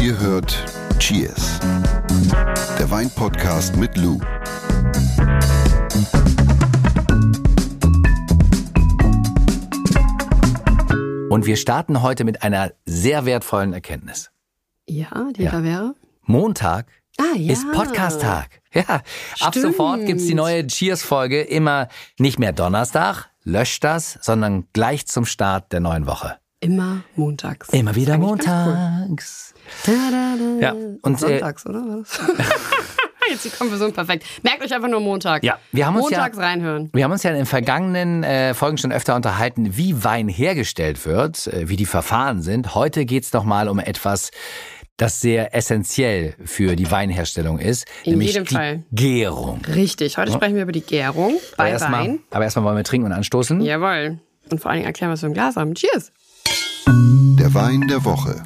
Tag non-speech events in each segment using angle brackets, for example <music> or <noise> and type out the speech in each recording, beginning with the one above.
Ihr hört Cheers, der Weinpodcast mit Lou. Und wir starten heute mit einer sehr wertvollen Erkenntnis. Ja, die Ja. da wäre. Montag Ah, ja. ist Podcast-Tag. Ja, ab Stimmt. sofort gibt's die neue Cheers-Folge immer nicht mehr Donnerstag, löscht das, sondern gleich zum Start der neuen Woche. Immer montags. Immer wieder montags. cool. Da, da, da. Ja, und, äh, Sonntags, oder? War das? <laughs> Jetzt die Konversion perfekt. Merkt euch einfach nur Montag. Ja, wir haben uns ja- Montags reinhören. Wir haben uns ja in den vergangenen äh, Folgen schon öfter unterhalten, wie Wein hergestellt wird, äh, wie die Verfahren sind. Heute geht's noch mal um etwas, das sehr essentiell für die Weinherstellung ist, In nämlich jedem die Fall. Gärung. Richtig. Heute sprechen wir über die Gärung bei erstmal, Wein. aber erstmal wollen wir trinken und anstoßen. Jawohl. Und vor allen Dingen erklären, was wir im Glas haben. Cheers. Der Wein der Woche.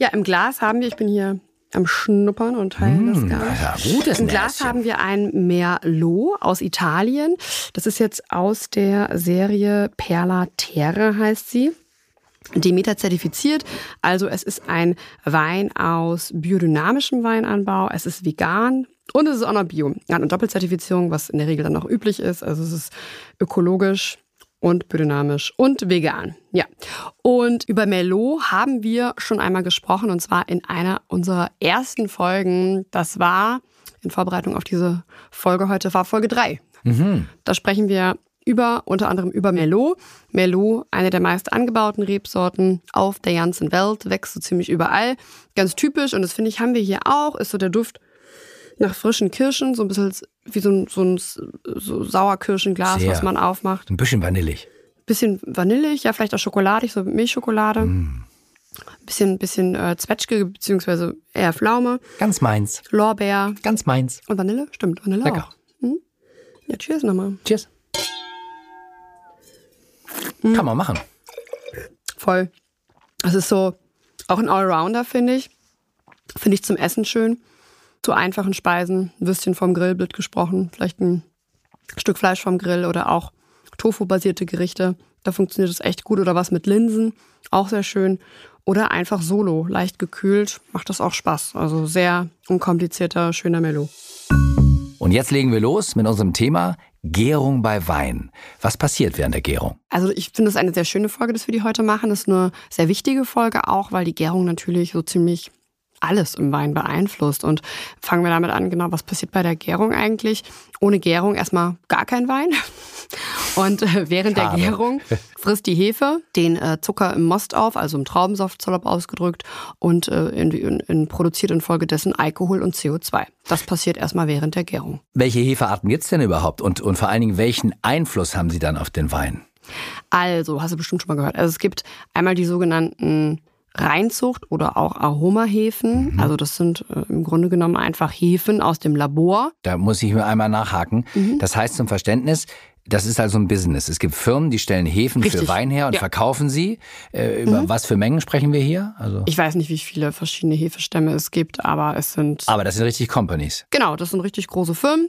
Ja, im Glas haben wir, ich bin hier am Schnuppern und teilen das gar nicht. Ja, gutes Im Glas Näschen. haben wir ein Merlot aus Italien. Das ist jetzt aus der Serie Perla Terre heißt sie. Demeter zertifiziert. Also es ist ein Wein aus biodynamischem Weinanbau. Es ist vegan. Und es ist auch noch Bio. Hat eine Doppelzertifizierung, was in der Regel dann auch üblich ist. Also es ist ökologisch und biodynamisch und vegan. Ja. Und über Merlot haben wir schon einmal gesprochen und zwar in einer unserer ersten Folgen. Das war in Vorbereitung auf diese Folge heute war Folge 3. Da sprechen wir über unter anderem über Merlot. Merlot, eine der meist angebauten Rebsorten auf der ganzen Welt, wächst so ziemlich überall. Ganz typisch und das finde ich haben wir hier auch, ist so der Duft nach frischen Kirschen, so ein bisschen wie so ein, so ein so Sauerkirschenglas, Sehr. was man aufmacht. Ein bisschen vanillig. Bisschen vanillig, ja, vielleicht auch schokoladig, so Milchschokolade. Mm. Bisschen, bisschen äh, Zwetschge, beziehungsweise eher Pflaume, Ganz meins. Lorbeer Ganz meins. und Vanille. Stimmt, Vanille Lecker. auch. Hm? Ja, cheers nochmal. Cheers. Hm. Kann man machen. Voll. Es ist so auch ein Allrounder, finde ich. Finde ich zum Essen schön. Zu einfachen Speisen, ein Würstchen vom Grill, blöd gesprochen, vielleicht ein Stück Fleisch vom Grill oder auch Tofu-basierte Gerichte. Da funktioniert es echt gut. Oder was mit Linsen, auch sehr schön. Oder einfach solo, leicht gekühlt, macht das auch Spaß. Also sehr unkomplizierter, schöner Melo. Und jetzt legen wir los mit unserem Thema Gärung bei Wein. Was passiert während der Gärung? Also ich finde es eine sehr schöne Folge, dass wir die heute machen. Das ist eine sehr wichtige Folge auch, weil die Gärung natürlich so ziemlich alles im Wein beeinflusst. Und fangen wir damit an, genau, was passiert bei der Gärung eigentlich? Ohne Gärung erstmal gar kein Wein. <laughs> Und äh, während Schade. der Gärung <laughs> frisst die Hefe den äh, Zucker im Most auf, also im Traubensaft salopp ausgedrückt, und äh, in, in, in, produziert infolgedessen Alkohol und CO2. Das passiert erstmal während der Gärung. Welche Hefearten gibt's denn überhaupt? Und, und vor allen Dingen, welchen Einfluss haben sie dann auf den Wein? Also, hast du bestimmt schon mal gehört. Also es gibt einmal die sogenannten Reinzucht oder auch Aromahefen. Also das sind äh, im Grunde genommen einfach Hefen aus dem Labor. Da muss ich mir einmal nachhaken. Mhm. Das heißt zum Verständnis, das ist also ein Business. Es gibt Firmen, die stellen Hefen für Richtig. Wein her und Ja. Mhm. verkaufen sie. Äh, über was für Mengen sprechen wir hier? Also, Ich weiß nicht, wie viele verschiedene Hefestämme es gibt, aber es sind aber das sind richtig Companies. genau, das sind richtig große Firmen.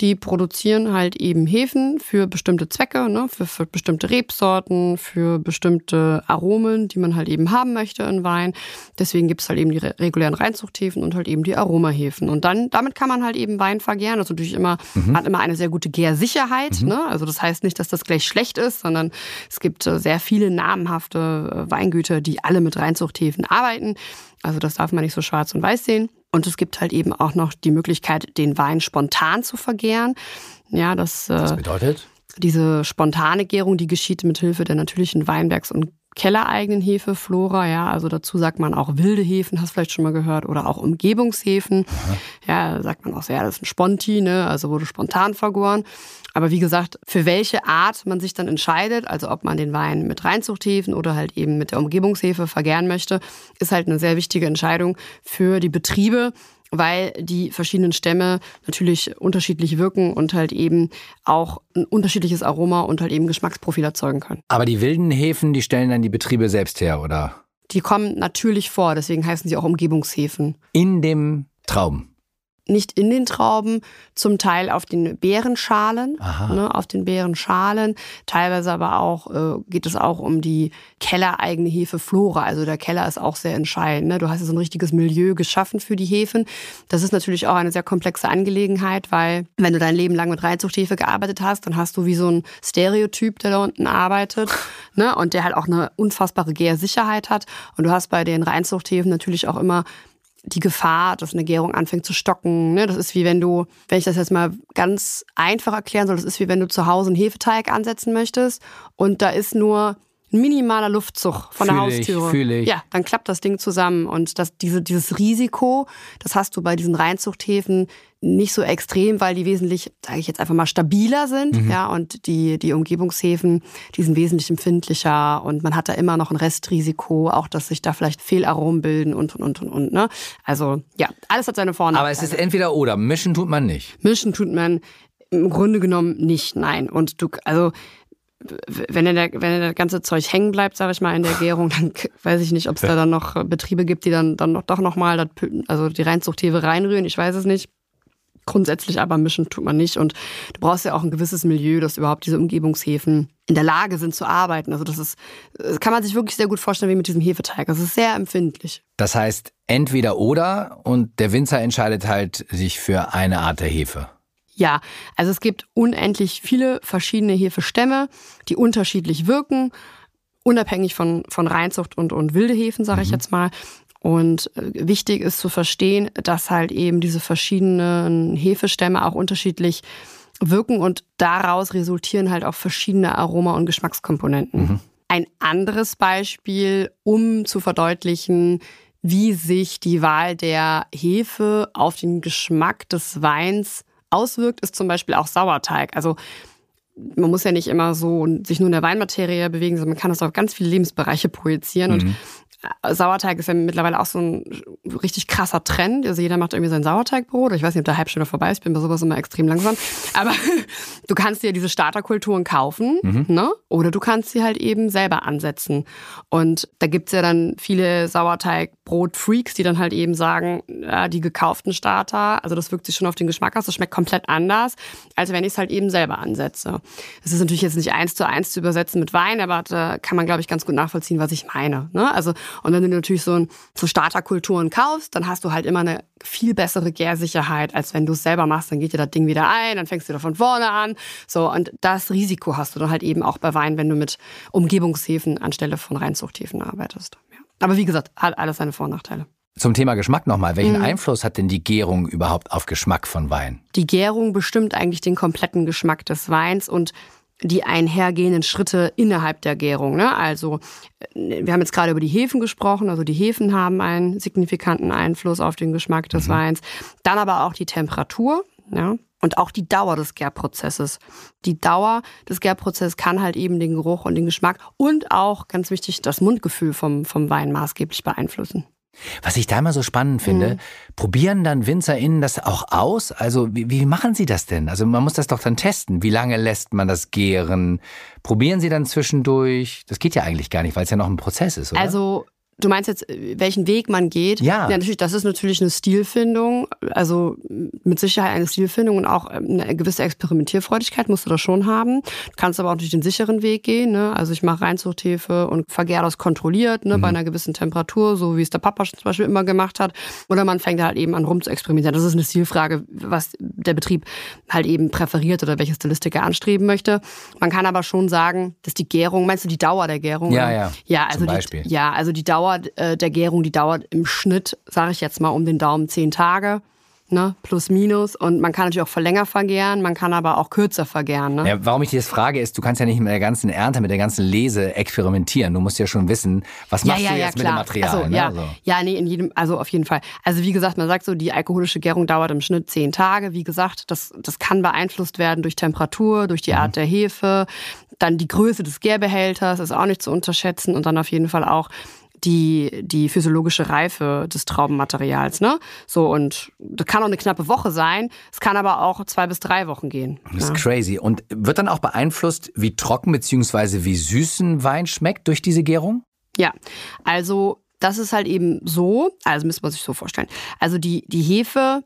Die produzieren halt eben Hefen für bestimmte Zwecke, ne? für, für bestimmte Rebsorten, für bestimmte Aromen, die man halt eben haben möchte in Wein. Deswegen gibt's halt eben die re regulären Reinzuchthäfen und halt eben die Aromahefen. Und dann, damit kann man halt eben Wein vergären. Das ist natürlich immer, hat immer eine sehr gute Gärsicherheit. Ne? Also das heißt nicht, dass das gleich schlecht ist, sondern es gibt äh, sehr viele namhafte äh, Weingüter, die alle mit Reinzuchthäfen arbeiten. Also das darf man nicht so schwarz und weiß sehen. Und es gibt halt eben auch noch die Möglichkeit, den Wein spontan zu vergären. Ja, das, Das äh, bedeutet? diese spontane Gärung, die geschieht mit Hilfe der natürlichen Weinbergs- und kellereigenen Hefeflora. Ja, also dazu sagt man auch wilde Hefen, hast vielleicht schon mal gehört, oder auch Umgebungshefen. Ja, sagt man auch so, ja, das ist ein Sponti, ne, also wurde spontan vergoren. Aber wie gesagt, für welche Art man sich dann entscheidet, also ob man den Wein mit Reinzuchthefen oder halt eben mit der Umgebungshefe vergären möchte, ist halt eine sehr wichtige Entscheidung für die Betriebe, weil die verschiedenen Stämme natürlich unterschiedlich wirken und halt eben auch ein unterschiedliches Aroma und halt eben Geschmacksprofil erzeugen können. Aber die wilden Hefen, die stellen dann die Betriebe selbst her, oder? Die kommen natürlich vor, deswegen heißen sie auch Umgebungshefen. In dem Trauben. Nicht in den Trauben, zum Teil auf den Beerenschalen, ne, auf den Beerenschalen. Teilweise aber auch äh, geht es auch um die kellereigene Hefeflora. Also der Keller ist auch sehr entscheidend. Ne? Du hast ja so ein richtiges Milieu geschaffen für die Hefen. Das ist natürlich auch eine sehr komplexe Angelegenheit, weil wenn du dein Leben lang mit Reinzuchthefe gearbeitet hast, dann hast du wie so ein Stereotyp, der da unten arbeitet <laughs> ne? und der halt auch eine unfassbare Gärsicherheit hat. Und du hast bei den Reinzuchthäfen natürlich auch immer die Gefahr, dass eine Gärung anfängt zu stocken. Ne? Das ist wie wenn du, wenn ich das jetzt mal ganz einfach erklären soll, das ist wie wenn du zu Hause einen Hefeteig ansetzen möchtest und da ist nur ein minimaler Luftzug von Fühl der ich, Haustüre. fühl ich. Ja, dann klappt das Ding zusammen. Und das, diese, dieses Risiko, das hast du bei diesen Reinzuchthäfen nicht so extrem, weil die wesentlich, sage ich jetzt einfach mal, stabiler sind. Mhm. Ja, und die, die Umgebungshäfen, die sind wesentlich empfindlicher und man hat da immer noch ein Restrisiko, auch dass sich da vielleicht Fehlaromen bilden und und und und. und ne? Also ja, alles hat seine Vor- und Aber es ist entweder oder. Mischen tut man nicht. Mischen tut man im Grunde genommen nicht, nein. Und du, also wenn der, wenn das ganze Zeug hängen bleibt, sage ich mal, in der Gärung, dann weiß ich nicht, ob es da dann noch Betriebe gibt, die dann, dann noch, doch nochmal, also die Reinzuchthefe reinrühren, ich weiß es nicht. Grundsätzlich aber mischen tut man nicht. Und du brauchst ja auch ein gewisses Milieu, dass überhaupt diese Umgebungshäfen in der Lage sind zu arbeiten. Also das ist, das kann man sich wirklich sehr gut vorstellen wie mit diesem Hefeteig. Das ist sehr empfindlich. Das heißt entweder oder und der Winzer entscheidet halt sich für eine Art der Hefe. Ja, also es gibt unendlich viele verschiedene Hefestämme, die unterschiedlich wirken, unabhängig von, von Reinzucht und, und wilde Hefen, sage ich jetzt mal. Und äh, wichtig ist zu verstehen, dass halt eben diese verschiedenen Hefestämme auch unterschiedlich wirken und daraus resultieren halt auch verschiedene Aroma- und Geschmackskomponenten. Ein anderes Beispiel, um zu verdeutlichen, wie sich die Wahl der Hefe auf den Geschmack des Weins auswirkt, ist zum Beispiel auch Sauerteig. Also man muss ja nicht immer so sich nur in der Weinmaterie bewegen, sondern man kann das auf ganz viele Lebensbereiche projizieren. Und äh, Sauerteig ist ja mittlerweile auch so ein richtig krasser Trend. Also jeder macht irgendwie sein Sauerteigbrot. Ich weiß nicht, ob der wieder vorbei ist. Ich bin bei sowas immer extrem langsam. Aber <laughs> du kannst dir diese Starterkulturen kaufen, ne? Oder du kannst sie halt eben selber ansetzen. Und da gibt's ja dann viele Sauerteigbrot-Freaks, die dann halt eben sagen, ja, die gekauften Starter, also das wirkt sich schon auf den Geschmack aus, das schmeckt komplett anders, als wenn ich es halt eben selber ansetze. Das ist natürlich jetzt nicht eins zu eins zu übersetzen mit Wein, aber da kann man, glaube ich, ganz gut nachvollziehen, was ich meine. Ne? Also, und wenn du natürlich so, ein, so Starterkulturen kaufst, dann hast du halt immer eine viel bessere Gärsicherheit, als wenn du es selber machst. Dann geht dir das Ding wieder ein, dann fängst du wieder von vorne an. So, und das Risiko hast du dann halt eben auch bei Wein, wenn du mit Umgebungshäfen anstelle von Reinzuchthäfen arbeitest. Ja. Aber wie gesagt, hat alles seine Vor- und Nachteile. Zum Thema Geschmack nochmal. Welchen Einfluss hat denn die Gärung überhaupt auf Geschmack von Wein? Die Gärung bestimmt eigentlich den kompletten Geschmack des Weins und die einhergehenden Schritte innerhalb der Gärung. Ne? Also äh, wir haben jetzt gerade über die Hefen gesprochen. Also die Hefen haben einen signifikanten Einfluss auf den Geschmack des Weins. Dann aber auch die Temperatur. Ja? Und auch die Dauer des Gärprozesses. Die Dauer des Gärprozesses kann halt eben den Geruch und den Geschmack und auch, ganz wichtig, das Mundgefühl vom, vom Wein maßgeblich beeinflussen. Was ich da immer so spannend finde, probieren dann WinzerInnen das auch aus? Also wie, wie machen sie das denn? Also man muss das doch dann testen. Wie lange lässt man das gären? Probieren sie dann zwischendurch? Das geht ja eigentlich gar nicht, weil es ja noch ein Prozess ist, oder? Also du meinst jetzt, welchen Weg man geht? Ja. ja natürlich, das ist natürlich eine Stilfindung. Also mit Sicherheit eine Stilfindung und auch ähm, eine gewisse Experimentierfreudigkeit musst du da schon haben. Du kannst aber auch durch den sicheren Weg gehen. Ne? Also ich mache Reinzuchthefe und vergäre das kontrolliert ne? bei einer gewissen Temperatur, so wie es der Papa zum Beispiel immer gemacht hat. Oder man fängt halt eben an rum zu experimentieren. Das ist eine Stilfrage, was der Betrieb halt eben präferiert oder welche Stilistik er anstreben möchte. Man kann aber schon sagen, dass die Gärung, meinst du die Dauer der Gärung? Ja, ja. Ja, Zum also Beispiel. die, ja, also die Dauer äh, der Gärung, die dauert im Schnitt, sage ich jetzt mal, um den Daumen zehn Tage. Ne, plus minus. Und man kann natürlich auch verlänger vergären, man kann aber auch kürzer vergären. Ne? Ja, warum ich dir das frage, ist, du kannst ja nicht mit der ganzen Ernte, mit der ganzen Lese experimentieren. Du musst ja schon wissen, was machst du jetzt mit dem Material. Also, ne? ja, So. ja, nee, in jedem, also auf jeden Fall. Also wie gesagt, man sagt so, die alkoholische Gärung dauert im Schnitt zehn Tage. Wie gesagt, das, das kann beeinflusst werden durch Temperatur, durch die Mhm. Art der Hefe, dann die Größe des Gärbehälters ist auch nicht zu unterschätzen und dann auf jeden Fall auch die, die physiologische Reife des Traubenmaterials, ne? So, und das kann auch eine knappe Woche sein. Es kann aber auch zwei bis drei Wochen gehen. Das ist crazy. Und wird dann auch beeinflusst, wie trocken bzw. wie süß ein Wein schmeckt durch diese Gärung? Ja, also das ist halt eben so, also müsste man sich so vorstellen. Also die, die Hefe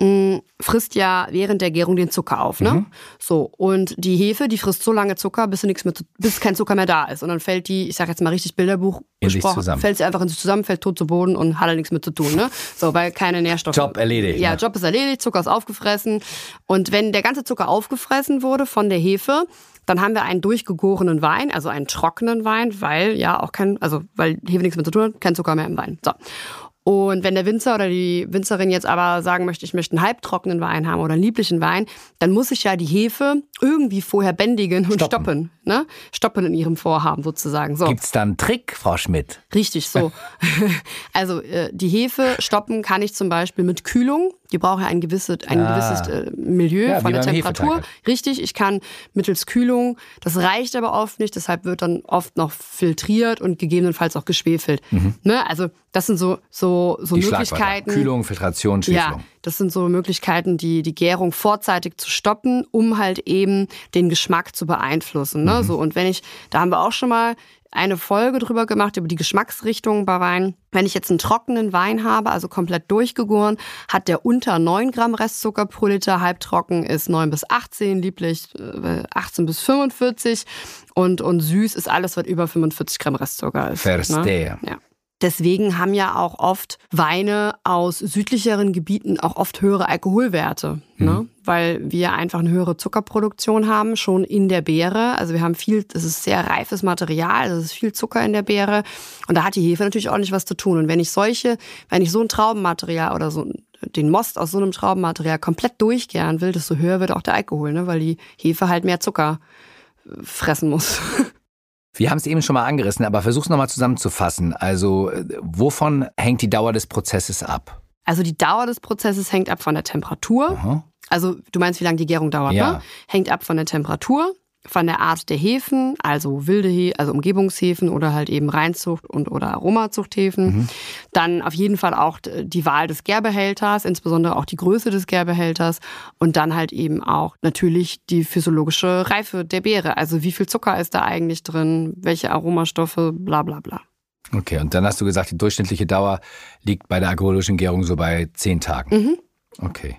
mh, frisst ja während der Gärung den Zucker auf, ne? Mhm. So und die Hefe, die frisst so lange Zucker, bis nichts mehr, bis kein Zucker mehr da ist und dann fällt die, ich sag jetzt mal richtig Bilderbuch In gesprochen, zusammen. fällt sie einfach in sich zusammen, fällt tot zu Boden und hat da nichts mehr zu tun, ne? So, weil keine Nährstoffe. Job erledigt, Ja, ne? Job ist erledigt, Zucker ist aufgefressen und wenn der ganze Zucker aufgefressen wurde von der Hefe, dann haben wir einen durchgegorenen Wein, also einen trockenen Wein, weil ja auch kein, also weil Hefe nichts mehr zu tun hat, kein Zucker mehr im Wein. So. Und wenn der Winzer oder die Winzerin jetzt aber sagen möchte, ich möchte einen halbtrockenen Wein haben oder einen lieblichen Wein, dann muss ich ja die Hefe irgendwie vorher bändigen und stoppen. Ne? Stoppen in ihrem Vorhaben sozusagen. So. Gibt's da einen Trick, Frau Schmidt? Richtig, so. <laughs> also äh, die Hefe stoppen kann ich zum Beispiel mit Kühlung. Die braucht ja ein gewisses, ein Ah. gewisses äh, Milieu Ja, von der Temperatur. Halt. Richtig, ich kann mittels Kühlung, das reicht aber oft nicht, deshalb wird dann oft noch filtriert und gegebenenfalls auch geschwefelt. Ne? Also das sind so, so, so Mhm. Die. Möglichkeiten. Kühlung, Filtration, Ja, Schwefelung. Das sind so Möglichkeiten, die, die Gärung vorzeitig zu stoppen, um halt eben den Geschmack zu beeinflussen. Ne? So, und wenn ich, da haben wir auch schon mal eine Folge drüber gemacht, über die Geschmacksrichtungen bei Wein. Wenn ich jetzt einen trockenen Wein habe, also komplett durchgegoren, hat der unter 9 Gramm Restzucker pro Liter, halbtrocken ist 9 bis 18, lieblich äh, 18 bis 45 und, und süß ist alles, was über 45 Gramm Restzucker ist. Verstehe. Ne? Ja. Deswegen haben ja auch oft Weine aus südlicheren Gebieten auch oft höhere Alkoholwerte, ne? weil wir einfach eine höhere Zuckerproduktion haben, schon in der Beere. Also wir haben viel, das ist sehr reifes Material, es ist viel Zucker in der Beere und da hat die Hefe natürlich ordentlich was zu tun. Und wenn ich solche, wenn ich so ein Traubenmaterial oder so den Most aus so einem Traubenmaterial komplett durchgären will, desto höher wird auch der Alkohol, ne? weil die Hefe halt mehr Zucker fressen muss. <laughs> Wir haben es eben schon mal angerissen, aber versuch's nochmal zusammenzufassen. Also, wovon hängt die Dauer des Prozesses ab? Also die Dauer des Prozesses hängt ab von der Temperatur. Aha. Also du meinst, wie lange die Gärung dauert, Ja. ne? Hängt ab von der Temperatur, von der Art der Hefen, also wilde Hefen, also Umgebungshefen oder halt eben Reinzucht und oder Aromazuchthäfen. Dann auf jeden Fall auch die Wahl des Gärbehälters, insbesondere auch die Größe des Gärbehälters und dann halt eben auch natürlich die physiologische Reife der Beere. Also wie viel Zucker ist da eigentlich drin, welche Aromastoffe, bla bla bla. Okay, und dann hast du gesagt, die durchschnittliche Dauer liegt bei der alkoholischen Gärung so bei zehn Tagen. Mhm. Okay.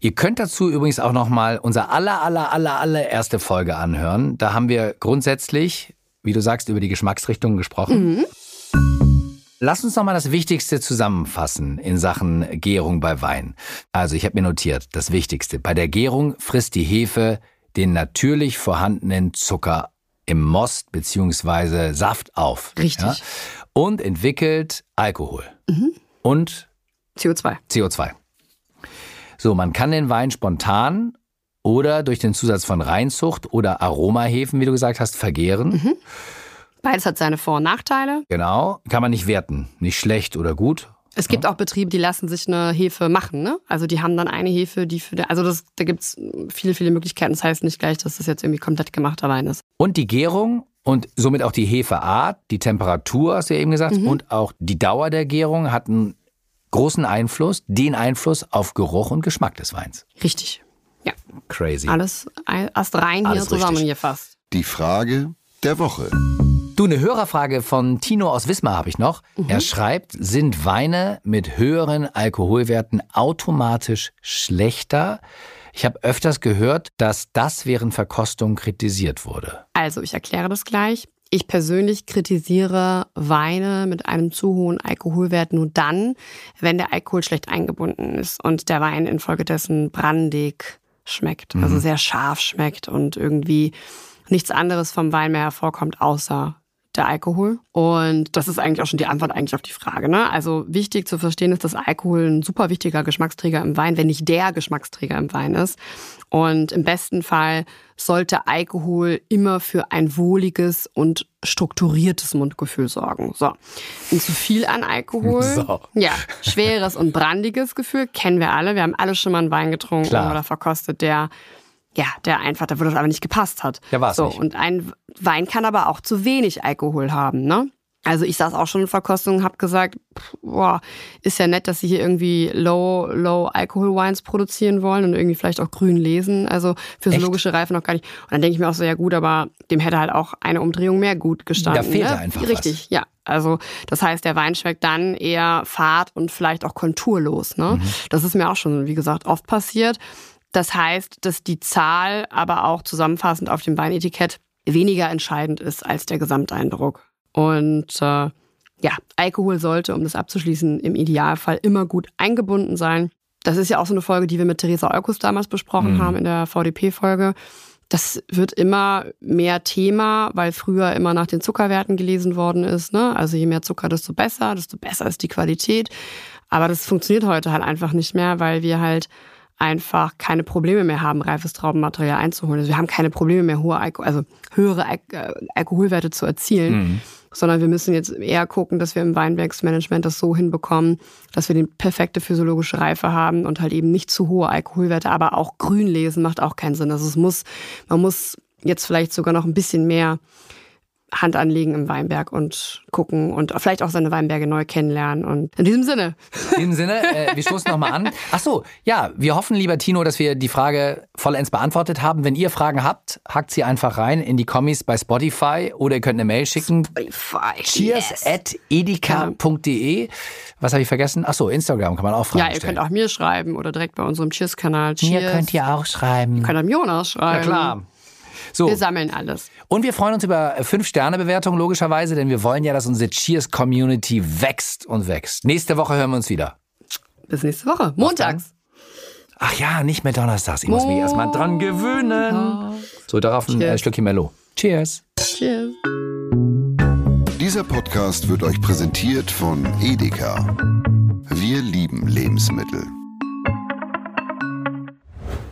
Ihr könnt dazu übrigens auch nochmal unser aller, aller, aller, aller erste Folge anhören. Da haben wir grundsätzlich, wie du sagst, über die Geschmacksrichtungen gesprochen. Lass uns nochmal das Wichtigste zusammenfassen in Sachen Gärung bei Wein. Also ich habe mir notiert, das Wichtigste. Bei der Gärung frisst die Hefe den natürlich vorhandenen Zucker im Most beziehungsweise Saft auf. Richtig. Und entwickelt Alkohol. Und CO2. CO2. So, man kann den Wein spontan oder durch den Zusatz von Reinzucht oder Aromahefen, wie du gesagt hast, vergären. Beides hat seine Vor- und Nachteile. Genau. Kann man nicht werten. Nicht schlecht oder gut. Es gibt auch Betriebe, die lassen sich eine Hefe machen, ne? Also die haben dann eine Hefe, die für der, also das, da gibt's viele, viele Möglichkeiten. Das heißt nicht gleich, dass das jetzt irgendwie komplett gemachter Wein ist. Und die Gärung und somit auch die Hefeart, die Temperatur, hast du ja eben gesagt, und auch die Dauer der Gärung hat einen großen Einfluss, den Einfluss auf Geruch und Geschmack des Weins. Richtig. Ja, Crazy. alles erst rein hier Alles richtig. zusammengefasst. Die Frage der Woche. Du, eine Hörerfrage von Tino aus Wismar habe ich noch. Er schreibt, sind Weine mit höheren Alkoholwerten automatisch schlechter? Ich habe öfters gehört, dass das während Verkostung kritisiert wurde. Also, ich erkläre das gleich. Ich persönlich kritisiere Weine mit einem zu hohen Alkoholwert nur dann, wenn der Alkohol schlecht eingebunden ist und der Wein infolgedessen brandig schmeckt, also sehr scharf schmeckt und irgendwie nichts anderes vom Wein mehr hervorkommt, außer der Alkohol. Und das ist eigentlich auch schon die Antwort eigentlich auf die Frage. Ne? Also wichtig zu verstehen ist, dass Alkohol ein super wichtiger Geschmacksträger im Wein, wenn nicht der Geschmacksträger im Wein ist. Und im besten Fall sollte Alkohol immer für ein wohliges und strukturiertes Mundgefühl sorgen. So. Und zu viel an Alkohol, So. ja, schweres und brandiges Gefühl kennen wir alle. Wir haben alle schon mal einen Wein getrunken Klar. oder verkostet, der ja, der einfach, da wo das aber nicht gepasst hat. Der war's so, nicht. Und ein Wein kann aber auch zu wenig Alkohol haben, ne? Also ich saß auch schon in Verkostungen, habe gesagt, boah, ist ja nett, dass sie hier irgendwie Low Low Alcohol Wines produzieren wollen und irgendwie vielleicht auch grün lesen. Also physiologische Reife noch gar nicht. Und dann denke ich mir auch so, ja gut, aber dem hätte halt auch eine Umdrehung mehr gut gestanden. Da fehlt ne? einfach Richtig, was. ja. Also das heißt, der Wein schmeckt dann eher fad und vielleicht auch konturlos. Ne? Mhm. Das ist mir auch schon, wie gesagt, oft passiert. Das heißt, dass die Zahl aber auch zusammenfassend auf dem Weinetikett weniger entscheidend ist als der Gesamteindruck. Und äh, ja, Alkohol sollte, um das abzuschließen, im Idealfall immer gut eingebunden sein. Das ist ja auch so eine Folge, die wir mit Theresa Eukus damals besprochen Mhm. haben in der VDP-Folge. Das wird immer mehr Thema, weil früher immer nach den Zuckerwerten gelesen worden ist. Ne? Also je mehr Zucker, desto besser, desto besser ist die Qualität. Aber das funktioniert heute halt einfach nicht mehr, weil wir halt einfach keine Probleme mehr haben, reifes Traubenmaterial einzuholen. Also wir haben keine Probleme mehr, hohe Alko also höhere Al äh, Alkoholwerte zu erzielen, Mhm. sondern wir müssen jetzt eher gucken, dass wir im Weinbergsmanagement das so hinbekommen, dass wir die perfekte physiologische Reife haben und halt eben nicht zu hohe Alkoholwerte, aber auch grün lesen macht auch keinen Sinn. Also es muss, man muss jetzt vielleicht sogar noch ein bisschen mehr Hand anlegen im Weinberg und gucken und vielleicht auch seine Weinberge neu kennenlernen. Und in diesem Sinne, In diesem Sinne, äh, wir stoßen nochmal an. Ach so, ja, wir hoffen, lieber Tino, dass wir die Frage vollends beantwortet haben. Wenn ihr Fragen habt, hackt sie einfach rein in die Kommis bei Spotify oder ihr könnt eine Mail schicken. Cheers at edeka.de. Was habe ich vergessen? Ach so, Instagram kann man auch Fragen Ja, ihr stellen. könnt auch mir schreiben oder direkt bei unserem Cheers-Kanal. Cheers. Mir könnt ihr auch schreiben. Ihr könnt am Jonas Ja, schreiben. klar. So. Wir sammeln alles. Und wir freuen uns über 5-Sterne-Bewertungen, logischerweise, denn wir wollen ja, dass unsere Cheers-Community wächst und wächst. Nächste Woche hören wir uns wieder. Bis nächste Woche. Montags. Ach ja, nicht mehr donnerstags. Ich muss mich erstmal dran gewöhnen. So, darauf ein äh, Cheers. Stückchen Mello. Cheers. Cheers. Dieser Podcast wird euch präsentiert von Edeka. Wir lieben Lebensmittel.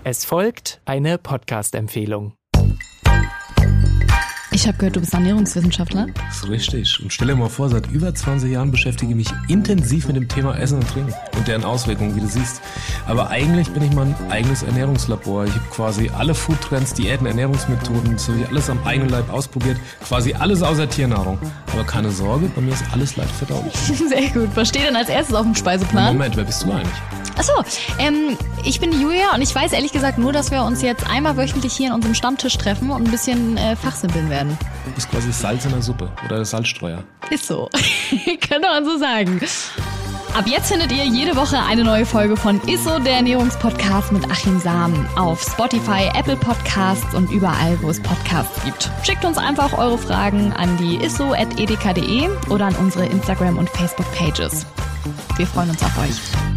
Es folgt eine Podcast-Empfehlung. Ich habe gehört, du bist Ernährungswissenschaftler. Das ist richtig. Und stell dir mal vor, seit über 20 Jahren beschäftige ich mich intensiv mit dem Thema Essen und Trinken und deren Auswirkungen, wie du siehst. Aber eigentlich bin ich mein eigenes Ernährungslabor. Ich habe quasi alle Foodtrends, Diäten, Ernährungsmethoden, wie alles am eigenen Leib ausprobiert. Quasi alles außer Tiernahrung. Aber keine Sorge, bei mir ist alles leicht verdaulich. <laughs> Sehr gut. Was steht denn als erstes auf dem Speiseplan? Moment, wer bist du eigentlich? Achso, ähm, ich bin die Julia und ich weiß ehrlich gesagt nur, dass wir uns jetzt einmal wöchentlich hier in unserem Stammtisch treffen und ein bisschen äh, fachsimpeln werden. Du bist quasi Salz in der Suppe oder der Salzstreuer. Ist so. <laughs> Könnte man so sagen. Ab jetzt findet ihr jede Woche eine neue Folge von Isso, der Ernährungspodcast mit Achim Sam auf Spotify, Apple Podcasts und überall, wo es Podcasts gibt. Schickt uns einfach eure Fragen an die isso.edeka.de oder an unsere Instagram- und Facebook-Pages. Wir freuen uns auf euch.